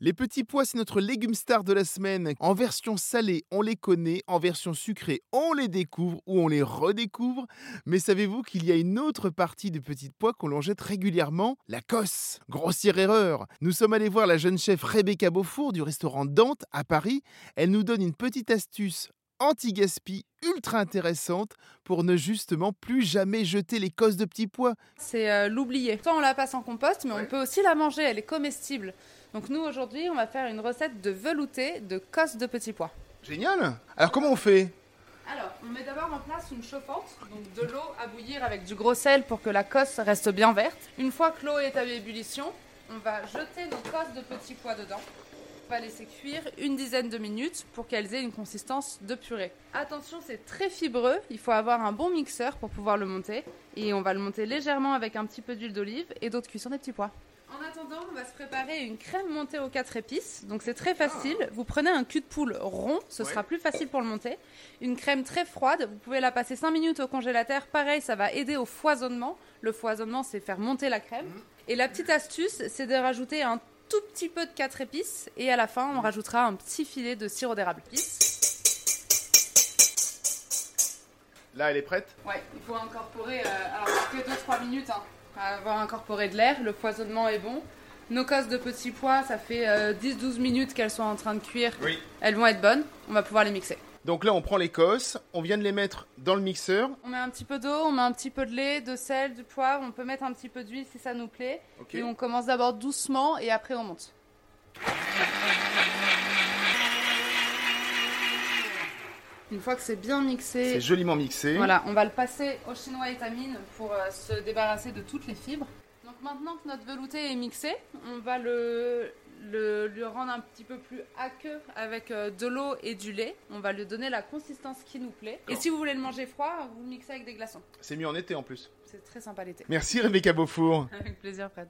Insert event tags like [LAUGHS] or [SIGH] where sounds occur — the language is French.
Les petits pois, c'est notre légume star de la semaine. En version salée, on les connaît. En version sucrée, on les découvre ou on les redécouvre. Mais savez-vous qu'il y a une autre partie des petits pois qu'on l'on jette régulièrement? La cosse. Grossière erreur. Nous sommes allés voir la jeune chef Rebecca Beaufour du restaurant Dante à Paris. Elle nous donne une petite astuce anti-gaspi ultra intéressante pour ne justement plus jamais jeter les cosses de petits pois. C'est euh, l'oublier. Soit on la passe en compost, mais on peut aussi la manger, elle est comestible. Donc nous aujourd'hui, on va faire une recette de velouté de cosses de petits pois. Génial Alors comment on fait? Alors, on met d'abord en place une chauffante, donc de l'eau à bouillir avec du gros sel pour que la cosse reste bien verte. Une fois que l'eau est à ébullition, on va jeter nos cosses de petits pois dedans. On va laisser cuire une dizaine de minutes pour qu'elles aient une consistance de purée. Attention, c'est très fibreux, il faut avoir un bon mixeur pour pouvoir le monter. Et on va le monter légèrement avec un petit peu d'huile d'olive et d'autres cuissons des petits pois. En attendant, on va se préparer une crème montée aux quatre épices. Donc c'est très facile. Vous prenez un cul de poule rond, ce sera plus facile pour le monter. Une crème très froide, vous pouvez la passer 5 minutes au congélateur. Pareil, ça va aider au foisonnement. Le foisonnement, c'est faire monter la crème. Et la petite astuce, c'est de rajouter un tout petit peu de 4 épices et à la fin on rajoutera un petit filet de sirop d'érable. Là, elle est prête? Ouais, il faut incorporer, euh, alors que 2-3 minutes, hein, à avoir incorporé de l'air, le foisonnement est bon. Nos cosses de petits pois, ça fait 10-12 minutes qu'elles sont en train de cuire. Oui. Elles vont être bonnes, on va pouvoir les mixer. Donc là, on prend les cosses, on vient de les mettre dans le mixeur. On met un petit peu d'eau, on met un petit peu de lait, de sel, du poivre, on peut mettre un petit peu d'huile si ça nous plaît. Et on commence d'abord doucement et après on monte. Une fois que c'est bien mixé, C'est joliment mixé. voilà, on va le passer au chinois étamine pour euh, se débarrasser de toutes les fibres. Donc maintenant que notre velouté est mixé, on va le, le- rendre un petit peu plus aqueux avec euh, de l'eau et du lait. On va lui donner la consistance qui nous plaît. Et si vous voulez le manger froid, vous le mixez avec des glaçons. C'est mieux en été en plus. C'est très sympa l'été. Merci Rebecca Beaufour. [LAUGHS] Avec plaisir, Fred.